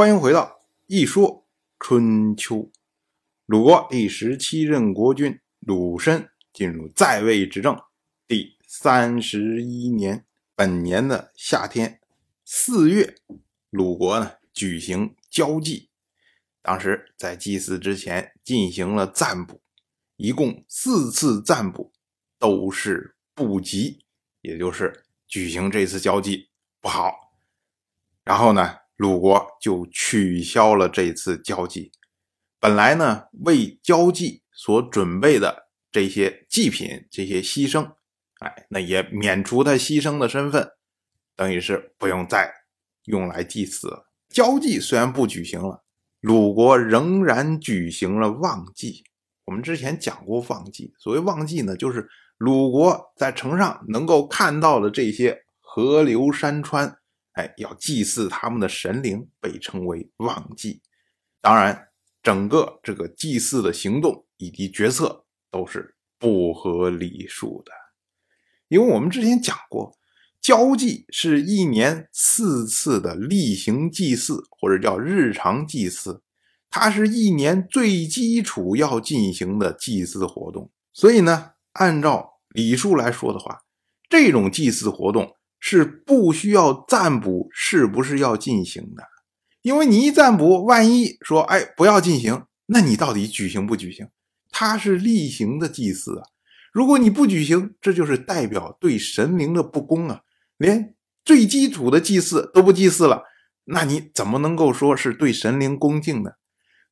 欢迎回到《一说春秋》。鲁国第十七任国君鲁申进入在位执政第三十一年，本年的夏天四月，鲁国呢举行交祭，当时在祭祀之前进行了占卜，一共四次占卜都是不吉，也就是举行这次交际不好。然后呢？鲁国就取消了这次交际。本来呢，为交际所准备的这些祭品、这些牺牲，哎，那也免除他牺牲的身份，等于是不用再用来祭祀。交际虽然不举行了，鲁国仍然举行了旺季。我们之前讲过旺季，所谓旺季呢，就是鲁国在城上能够看到的这些河流山川。哎，要祭祀他们的神灵，被称为忘祭。当然，整个这个祭祀的行动以及决策都是不合礼数的。因为我们之前讲过，交际是一年四次的例行祭祀，或者叫日常祭祀，它是一年最基础要进行的祭祀活动。所以呢，按照礼数来说的话，这种祭祀活动。是不需要占卜是不是要进行的？因为你一占卜，万一说哎不要进行，那你到底举行不举行？它是例行的祭祀啊。如果你不举行，这就是代表对神灵的不公啊。连最基础的祭祀都不祭祀了，那你怎么能够说是对神灵恭敬呢？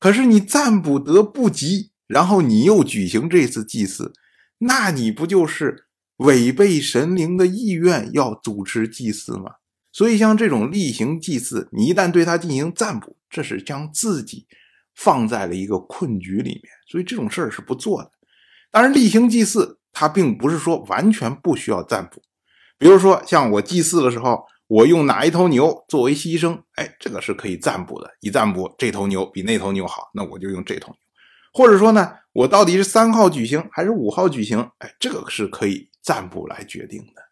可是你占卜得不吉，然后你又举行这次祭祀，那你不就是？违背神灵的意愿要主持祭祀吗？所以像这种例行祭祀，你一旦对它进行占卜，这是将自己放在了一个困局里面，所以这种事儿是不做的。当然，例行祭祀它并不是说完全不需要占卜。比如说，像我祭祀的时候，我用哪一头牛作为牺牲，哎，这个是可以占卜的。一占卜，这头牛比那头牛好，那我就用这头牛。或者说呢，我到底是三号举行还是五号举行，哎，这个是可以。占卜来决定的，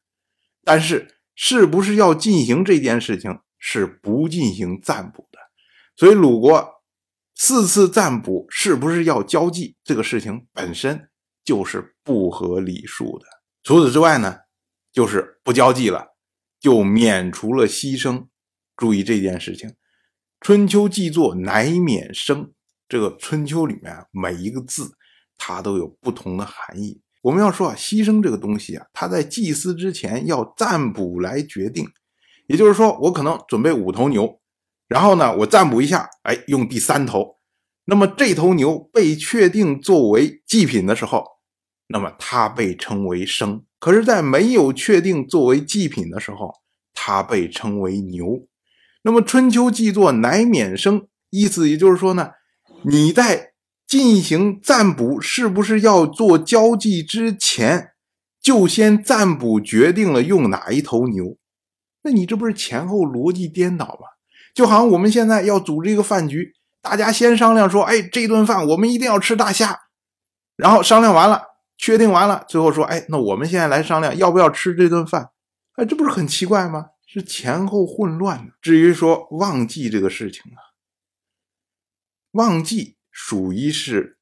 但是是不是要进行这件事情是不进行占卜的，所以鲁国四次占卜是不是要交际这个事情本身就是不合礼数的。除此之外呢，就是不交际了，就免除了牺牲。注意这件事情，春秋记作乃免生，这个春秋里面每一个字它都有不同的含义。我们要说啊，牺牲这个东西啊，它在祭祀之前要占卜来决定。也就是说，我可能准备五头牛，然后呢，我占卜一下，哎，用第三头。那么这头牛被确定作为祭品的时候，那么它被称为生。可是，在没有确定作为祭品的时候，它被称为牛。那么春秋记作乃免生，意思也就是说呢，你在。进行占卜是不是要做交际之前，就先占卜决定了用哪一头牛？那你这不是前后逻辑颠倒吗？就好像我们现在要组织一个饭局，大家先商量说，哎，这顿饭我们一定要吃大虾，然后商量完了，确定完了，最后说，哎，那我们现在来商量要不要吃这顿饭？哎，这不是很奇怪吗？是前后混乱至于说忘记这个事情啊，忘记。属于是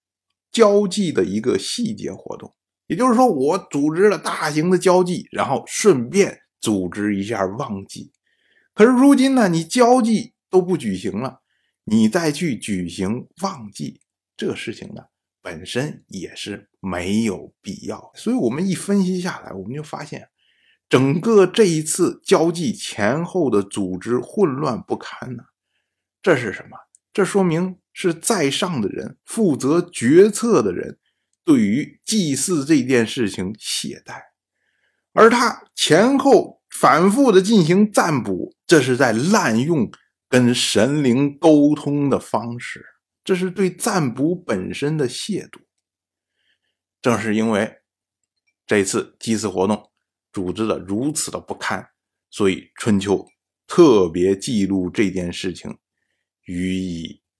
交际的一个细节活动，也就是说，我组织了大型的交际，然后顺便组织一下旺季。可是如今呢，你交际都不举行了，你再去举行旺季，这事情呢，本身也是没有必要。所以，我们一分析下来，我们就发现，整个这一次交际前后的组织混乱不堪呢。这是什么？这说明。是在上的人负责决策的人，对于祭祀这件事情懈怠，而他前后反复的进行占卜，这是在滥用跟神灵沟通的方式，这是对占卜本身的亵渎。正是因为这次祭祀活动组织的如此的不堪，所以春秋特别记录这件事情，予以。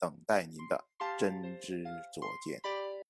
等待您的真知灼见。